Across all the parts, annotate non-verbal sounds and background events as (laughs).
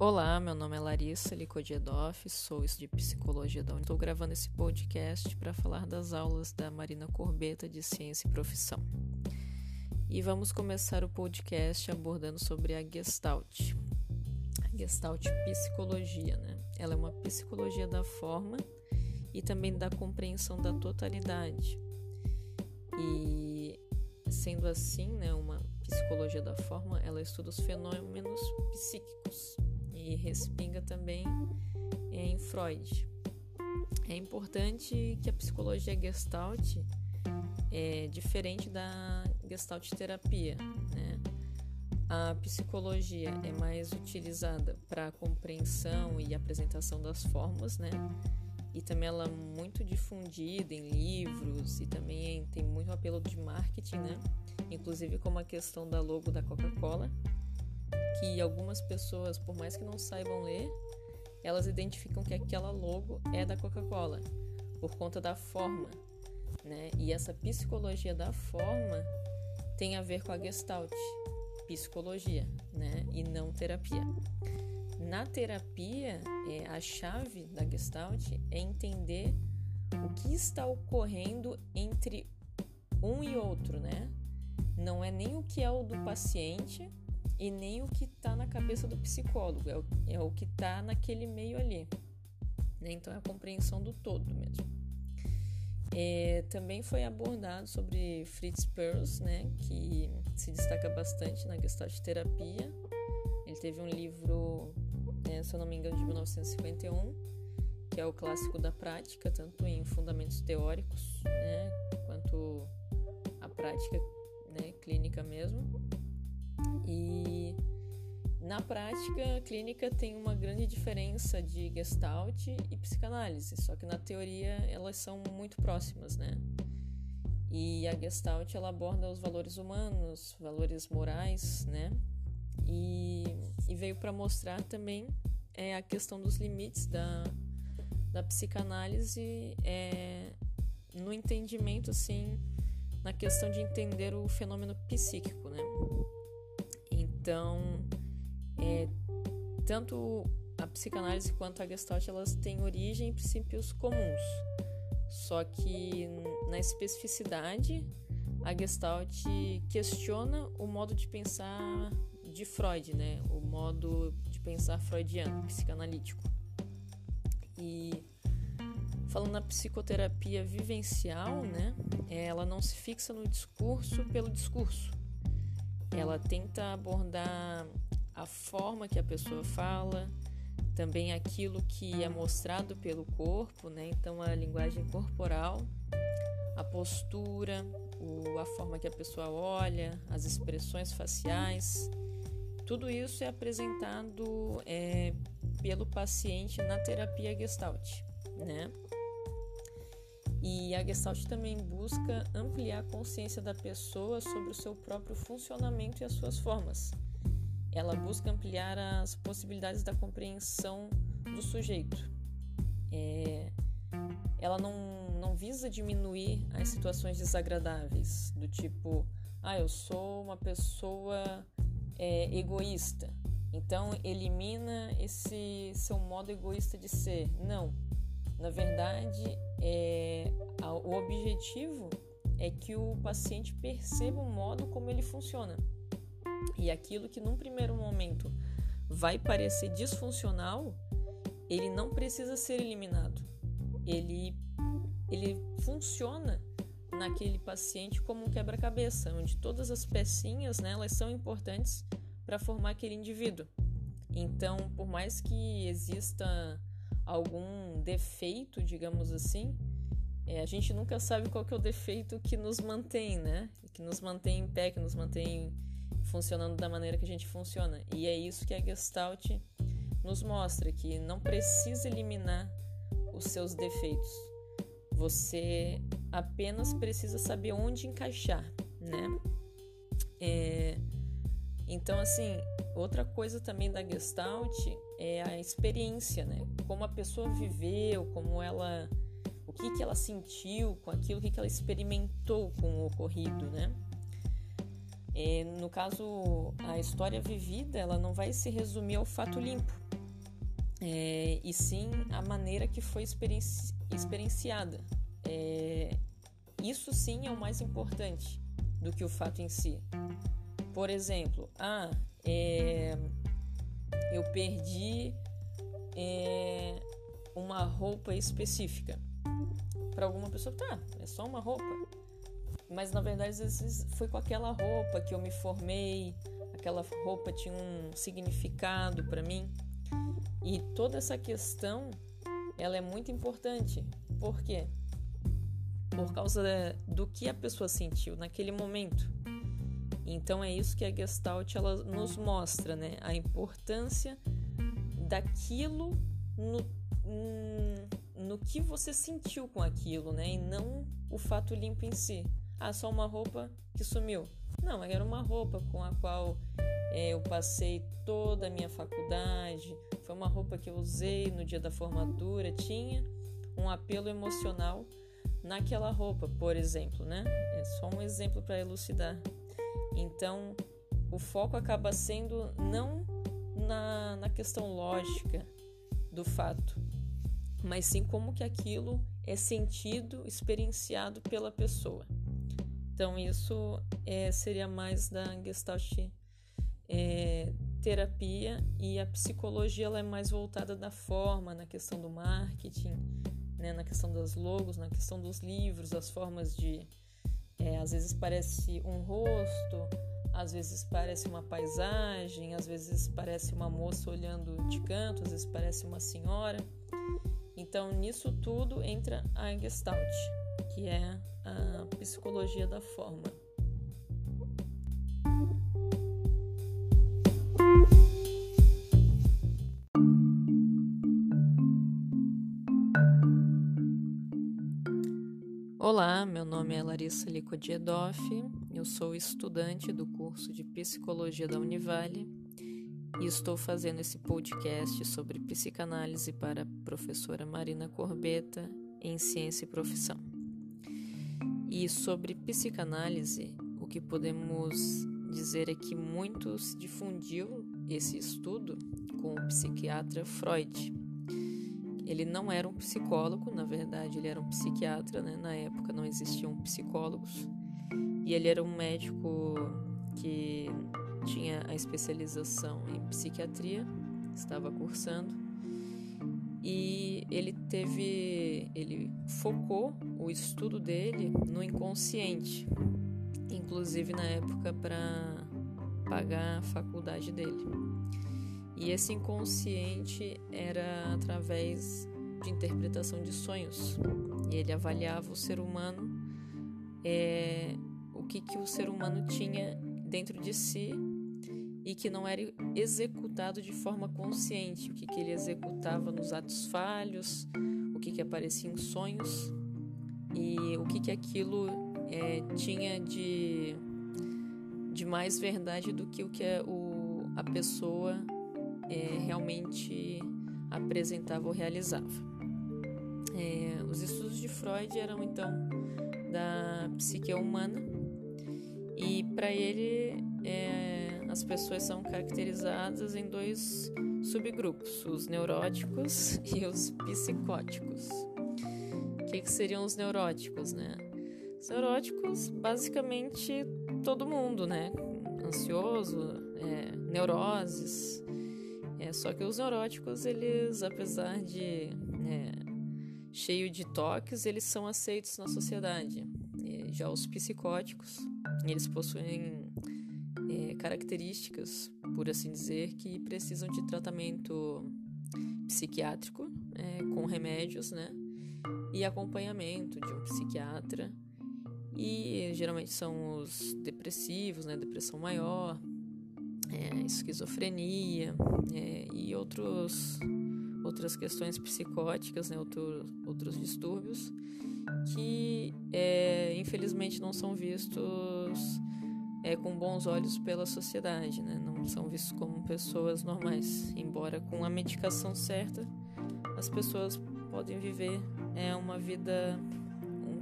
Olá, meu nome é Larissa Licodiedoff, sou isso de Psicologia da. Estou gravando esse podcast para falar das aulas da Marina Corbeta de Ciência e Profissão. E vamos começar o podcast abordando sobre a Gestalt. A Gestalt Psicologia, né? Ela é uma psicologia da forma e também da compreensão da totalidade. E sendo assim, né, uma psicologia da forma, ela estuda os fenômenos psíquicos e respinga também em Freud. É importante que a psicologia Gestalt é diferente da Gestalt terapia, né? A psicologia é mais utilizada para a compreensão e apresentação das formas, né? E também ela é muito difundida em livros e também tem muito apelo de marketing, né? Inclusive como a questão da logo da Coca-Cola, que algumas pessoas, por mais que não saibam ler, elas identificam que aquela logo é da Coca-Cola por conta da forma, né? E essa psicologia da forma tem a ver com a Gestalt, psicologia, né? E não terapia. Na terapia, é, a chave da Gestalt é entender o que está ocorrendo entre um e outro, né? Não é nem o que é o do paciente e nem o que está na cabeça do psicólogo, é o, é o que está naquele meio ali. Né? Então é a compreensão do todo mesmo. É, também foi abordado sobre Fritz Perls, né, que se destaca bastante na Gestalt terapia. Ele teve um livro, é, se eu não me engano, de 1951, que é o clássico da prática, tanto em fundamentos teóricos, né, quanto a prática né, clínica mesmo. E na prática clínica tem uma grande diferença de Gestalt e psicanálise, só que na teoria elas são muito próximas, né? E a Gestalt ela aborda os valores humanos, valores morais, né? E, e veio para mostrar também é, a questão dos limites da, da psicanálise é, no entendimento, assim, na questão de entender o fenômeno psíquico, né? Então, é, tanto a psicanálise quanto a Gestalt elas têm origem em princípios comuns. Só que na especificidade, a Gestalt questiona o modo de pensar de Freud, né? O modo de pensar freudiano, psicanalítico. E falando na psicoterapia vivencial, né? Ela não se fixa no discurso pelo discurso, ela tenta abordar a forma que a pessoa fala, também aquilo que é mostrado pelo corpo, né? Então a linguagem corporal, a postura, o, a forma que a pessoa olha, as expressões faciais, tudo isso é apresentado é, pelo paciente na terapia Gestalt, né? E a Gestalt também busca ampliar a consciência da pessoa sobre o seu próprio funcionamento e as suas formas. Ela busca ampliar as possibilidades da compreensão do sujeito. É, ela não, não visa diminuir as situações desagradáveis, do tipo, ah, eu sou uma pessoa é, egoísta, então elimina esse seu modo egoísta de ser. Não, na verdade, é, objetivo é que o paciente perceba o modo como ele funciona. E aquilo que num primeiro momento vai parecer disfuncional, ele não precisa ser eliminado. Ele, ele funciona naquele paciente como um quebra-cabeça, onde todas as pecinhas né, elas são importantes para formar aquele indivíduo. Então, por mais que exista algum defeito, digamos assim, é, a gente nunca sabe qual que é o defeito que nos mantém, né? Que nos mantém em pé, que nos mantém funcionando da maneira que a gente funciona. E é isso que a Gestalt nos mostra, que não precisa eliminar os seus defeitos. Você apenas precisa saber onde encaixar, né? É, então, assim, outra coisa também da Gestalt é a experiência, né? Como a pessoa viveu, como ela, que que ela sentiu com aquilo, o que que ela experimentou com o ocorrido, né? É, no caso, a história vivida, ela não vai se resumir ao fato limpo, é, e sim a maneira que foi experienci experienciada. É, isso sim é o mais importante do que o fato em si. Por exemplo, ah, é, eu perdi é, uma roupa específica. Para alguma pessoa, tá, é só uma roupa. Mas na verdade, às vezes foi com aquela roupa que eu me formei, aquela roupa tinha um significado para mim. E toda essa questão, ela é muito importante. Por quê? Por causa do que a pessoa sentiu naquele momento. Então é isso que a Gestalt ela nos mostra, né? A importância daquilo no, no que você sentiu com aquilo, né? E não o fato limpo em si. Ah, só uma roupa que sumiu. Não, era uma roupa com a qual é, eu passei toda a minha faculdade. Foi uma roupa que eu usei no dia da formatura. Tinha um apelo emocional naquela roupa, por exemplo, né? É só um exemplo para elucidar. Então, o foco acaba sendo não na, na questão lógica do fato, mas sim como que aquilo é sentido, experienciado pela pessoa. Então, isso é, seria mais da Gestalt é, terapia e a psicologia ela é mais voltada da forma, na questão do marketing, né, na questão das logos, na questão dos livros, as formas de. É, às vezes parece um rosto, às vezes parece uma paisagem, às vezes parece uma moça olhando de canto, às vezes parece uma senhora. Então, nisso tudo entra a Gestalt, que é a psicologia da forma. Olá, meu nome é Larissa Licodiedoff, eu sou estudante do curso de Psicologia da Univale e estou fazendo esse podcast sobre psicanálise para a professora Marina Corbeta em Ciência e Profissão. E sobre psicanálise, o que podemos dizer é que muito se difundiu esse estudo com o psiquiatra Freud. Ele não era um psicólogo, na verdade, ele era um psiquiatra, né? na época não existiam psicólogos, e ele era um médico que tinha a especialização em psiquiatria, estava cursando, e ele teve, ele focou o estudo dele no inconsciente, inclusive na época para pagar a faculdade dele. E esse inconsciente era através de interpretação de sonhos. E ele avaliava o ser humano, é, o que, que o ser humano tinha dentro de si e que não era executado de forma consciente, o que, que ele executava nos atos falhos, o que, que aparecia em sonhos e o que, que aquilo é, tinha de, de mais verdade do que o que a, o, a pessoa é, realmente apresentava ou realizava. É, os estudos de Freud eram então da psique humana e para ele é, as pessoas são caracterizadas em dois subgrupos, os neuróticos (laughs) e os psicóticos. O que, que seriam os neuróticos, né? Os neuróticos, basicamente, todo mundo, né? Ansioso, é, neuroses. É, só que os neuróticos, eles, apesar de é, cheio de toques, eles são aceitos na sociedade. E já os psicóticos, eles possuem características, por assim dizer, que precisam de tratamento psiquiátrico é, com remédios, né? E acompanhamento de um psiquiatra. E geralmente são os depressivos, né? Depressão maior, é, esquizofrenia é, e outros, outras questões psicóticas, né? Outro, outros distúrbios que é, infelizmente não são vistos é, com bons olhos pela sociedade, né? não são vistos como pessoas normais. Embora com a medicação certa, as pessoas podem viver é, uma vida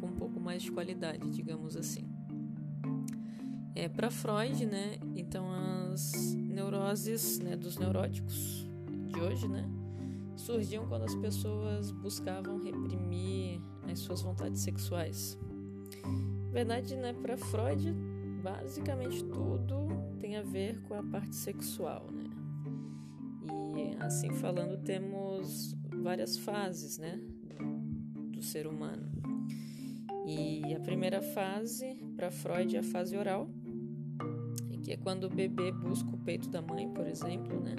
com um pouco mais de qualidade, digamos assim. É, Para Freud, né, então as neuroses né, dos neuróticos de hoje, né, surgiam quando as pessoas buscavam reprimir as suas vontades sexuais. Verdade, né, para Freud, basicamente tudo tem a ver com a parte sexual, né? E assim falando, temos várias fases, né, do ser humano. E a primeira fase para Freud é a fase oral, que é quando o bebê busca o peito da mãe, por exemplo, né?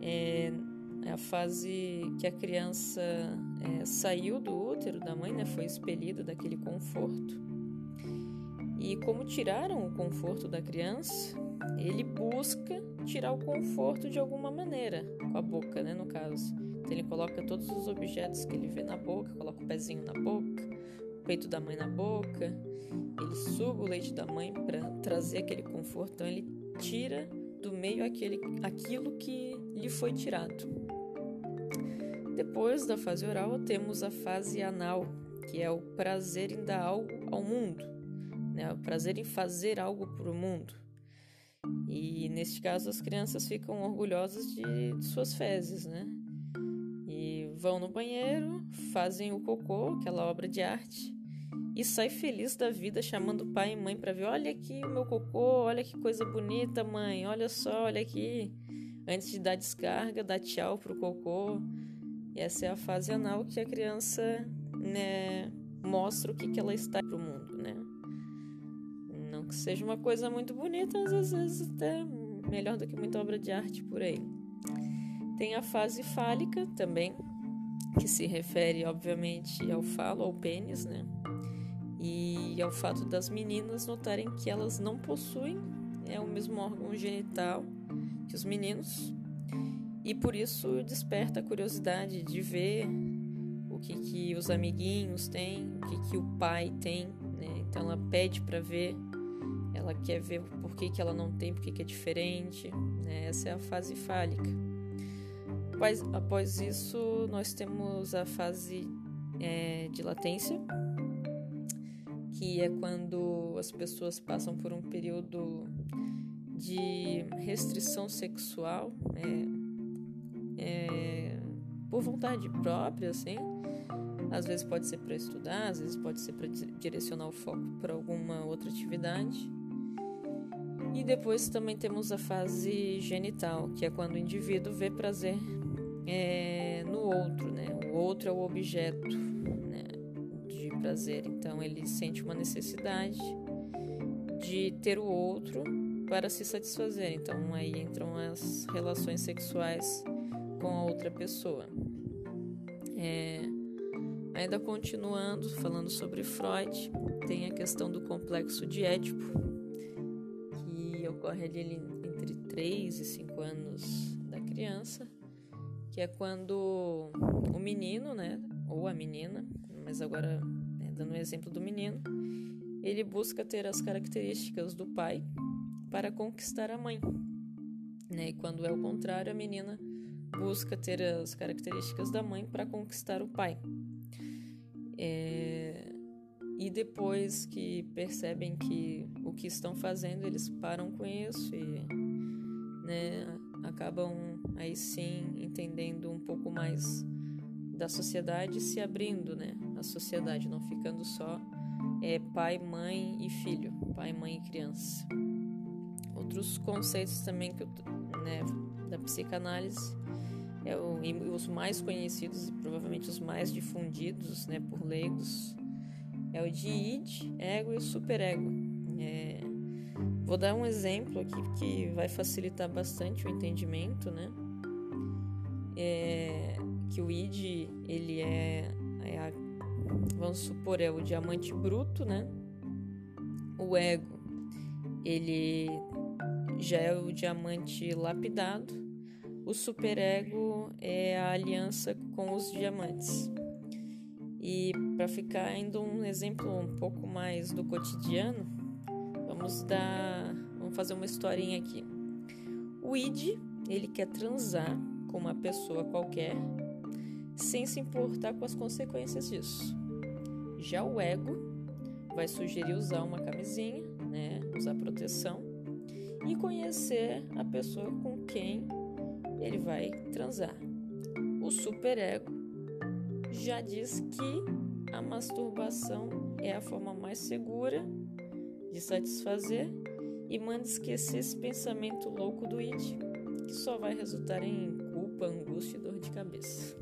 É, é a fase que a criança é, saiu do útero da mãe, né? Foi expelida daquele conforto. E como tiraram o conforto da criança, ele busca tirar o conforto de alguma maneira, com a boca, né, no caso. Então ele coloca todos os objetos que ele vê na boca, coloca o pezinho na boca, o peito da mãe na boca, ele suga o leite da mãe para trazer aquele conforto, então ele tira do meio aquele, aquilo que lhe foi tirado. Depois da fase oral, temos a fase anal, que é o prazer em dar algo ao mundo, né? o prazer em fazer algo para o mundo. E neste caso, as crianças ficam orgulhosas de, de suas fezes, né? E vão no banheiro, fazem o cocô, aquela obra de arte, e sai feliz da vida chamando pai e mãe para ver. Olha aqui o meu cocô, olha que coisa bonita, mãe. Olha só, olha aqui. Antes de dar descarga, dá tchau pro cocô. E essa é a fase anal que a criança, né, mostra o que, que ela está pro mundo, né? Não que seja uma coisa muito bonita, às vezes até melhor do que muita obra de arte por aí. Tem a fase fálica também, que se refere, obviamente, ao falo, ao pênis, né? e ao fato das meninas notarem que elas não possuem é o mesmo órgão genital que os meninos e por isso desperta a curiosidade de ver o que, que os amiguinhos têm, o que, que o pai tem, né? Então ela pede para ver, ela quer ver por que, que ela não tem, por que, que é diferente, né? Essa é a fase fálica. Após, após isso, nós temos a fase é, de latência, que é quando as pessoas passam por um período de restrição sexual, é, é, por vontade própria, assim. Às vezes pode ser para estudar, às vezes pode ser para direcionar o foco para alguma outra atividade. E depois também temos a fase genital, que é quando o indivíduo vê prazer é, no outro, né? O outro é o objeto prazer. Então ele sente uma necessidade de ter o outro para se satisfazer. Então aí entram as relações sexuais com a outra pessoa. É, ainda continuando, falando sobre Freud, tem a questão do complexo de Édipo, ocorre ali entre 3 e 5 anos da criança, que é quando o menino, né, ou a menina, mas agora dando o exemplo do menino, ele busca ter as características do pai para conquistar a mãe. Né? E quando é o contrário, a menina busca ter as características da mãe para conquistar o pai. É... E depois que percebem que o que estão fazendo, eles param com isso e né, acabam aí sim entendendo um pouco mais da sociedade se abrindo, né? A sociedade não ficando só é, pai, mãe e filho, pai, mãe e criança. Outros conceitos também que eu, né, da psicanálise é o, os mais conhecidos e provavelmente os mais difundidos, né, por leigos, é o de id, ego e superego. É, vou dar um exemplo aqui que vai facilitar bastante o entendimento, né? É, que o id ele é, é a, vamos supor é o diamante bruto, né? O ego ele já é o diamante lapidado. O superego é a aliança com os diamantes. E para ficar ainda um exemplo um pouco mais do cotidiano, vamos dar, vamos fazer uma historinha aqui. O id, ele quer transar com uma pessoa qualquer sem se importar com as consequências disso. Já o ego vai sugerir usar uma camisinha, né, usar proteção e conhecer a pessoa com quem ele vai transar. o superego já diz que a masturbação é a forma mais segura de satisfazer e manda esquecer esse pensamento louco do id, que só vai resultar em culpa, angústia e dor de cabeça.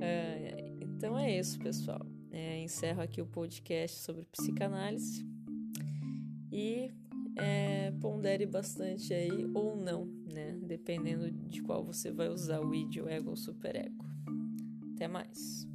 é, (laughs) então é isso, pessoal. É, encerro aqui o podcast sobre psicanálise e é, pondere bastante aí ou não, né? Dependendo de qual você vai usar, o id, o ego ou o superego. Até mais.